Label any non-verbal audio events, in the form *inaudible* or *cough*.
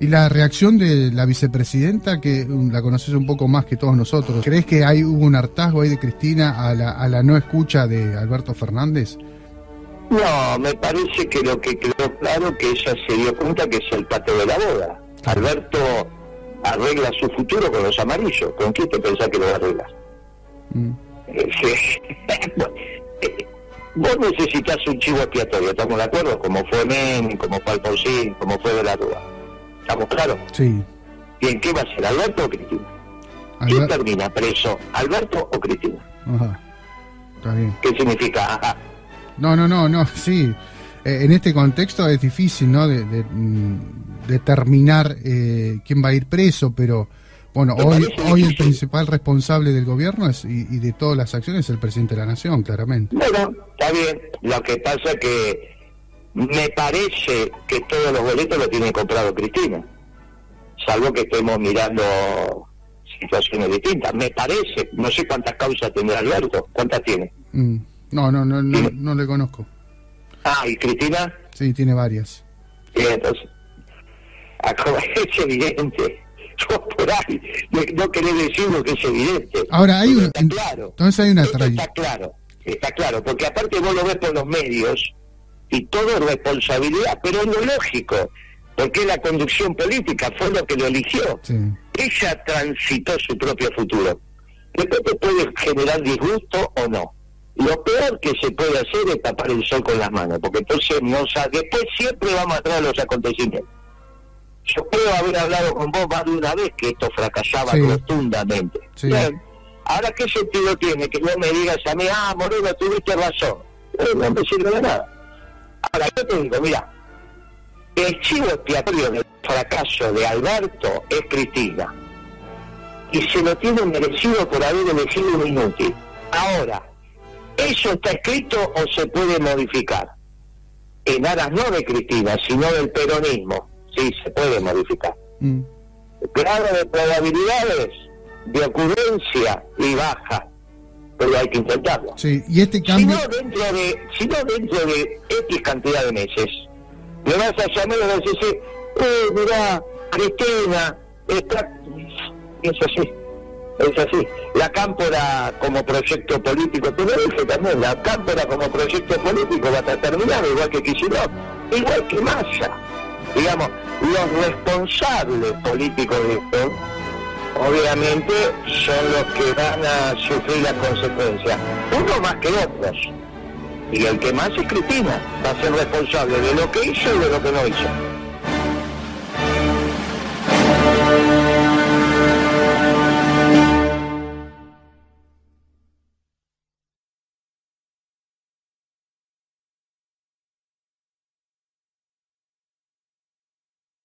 Y la reacción de la vicepresidenta, que um, la conoces un poco más que todos nosotros, ¿crees que hay hubo un hartazgo ahí de Cristina a la, a la no escucha de Alberto Fernández? No, me parece que lo que quedó claro que ella se dio cuenta que es el pato de la boda. Alberto arregla su futuro con los amarillos. ¿Con quién te pensás que lo va a arreglar? Mm. Eh. *laughs* Eh, Vos necesitas un chivo expiatorio, ¿estamos de acuerdo? Como fue Men, como fue Alfonsín, como fue de la Rúa. ¿Estamos claros? Sí. ¿Y en qué va a ser, Alberto o Cristina? ¿Quién termina preso, Alberto o Cristina? Ajá. Está bien. ¿Qué significa? Ajá. No, no, no, no, sí. Eh, en este contexto es difícil, ¿no? De, de, mm, determinar eh, quién va a ir preso, pero bueno, Me hoy, hoy el principal responsable del gobierno es, y, y de todas las acciones es el presidente de la nación, claramente. Bueno, está bien. Lo que pasa es que me parece que todos los boletos lo tiene comprado Cristina. Salvo que estemos mirando situaciones distintas. Me parece. No sé cuántas causas tendrá Alberto. ¿Cuántas tiene? Mm. No, no, no, no, no le conozco. Ah, ¿y Cristina? Sí, tiene varias. Sí, entonces. acá *laughs* Es evidente. Yo por ahí no, querés decir lo que es evidente. Ahora, hay Pero un- está claro. entonces hay una Esto está claro, está claro, porque aparte vos lo ves por los medios y todo es responsabilidad, pero es lo lógico, porque la conducción política, fue lo que lo eligió. Sí. Ella transitó su propio futuro. Después te puede generar disgusto o no. Lo peor que se puede hacer es tapar el sol con las manos, porque entonces no sa- después siempre vamos atrás de los acontecimientos. Yo creo haber hablado con vos más de una vez que esto fracasaba Sí. rotundamente. Sí. Bien. Ahora, ¿qué sentido tiene que vos me digas a mí, ah, Moreno, tuviste razón? Eh, no me sirve de nada. Ahora, yo te digo, mira, el chivo expiatorio del fracaso de Alberto es Cristina. Y se lo tiene merecido por haber elegido un inútil. Ahora, ¿eso está escrito o se puede modificar? En aras no de Cristina, sino del peronismo. Sí, se puede modificar. Mm. Grado de probabilidades de ocurrencia y baja. Pero hay que intentarlo. Sí, y este Si cambio... no, dentro de, si no dentro de X cantidad de meses, me vas a llamar y vas a decir, eh, mirá, Cristina, está... Es así, es así. La cámpora como proyecto político, te lo dije también, la cámpora como proyecto político va a terminar igual que Kicillof, igual que Massa. Digamos, los responsables políticos de esto, obviamente son los que van a sufrir las consecuencias, uno más que otros. Y el que más es Cristina, va a ser responsable de lo que hizo y de lo que no hizo.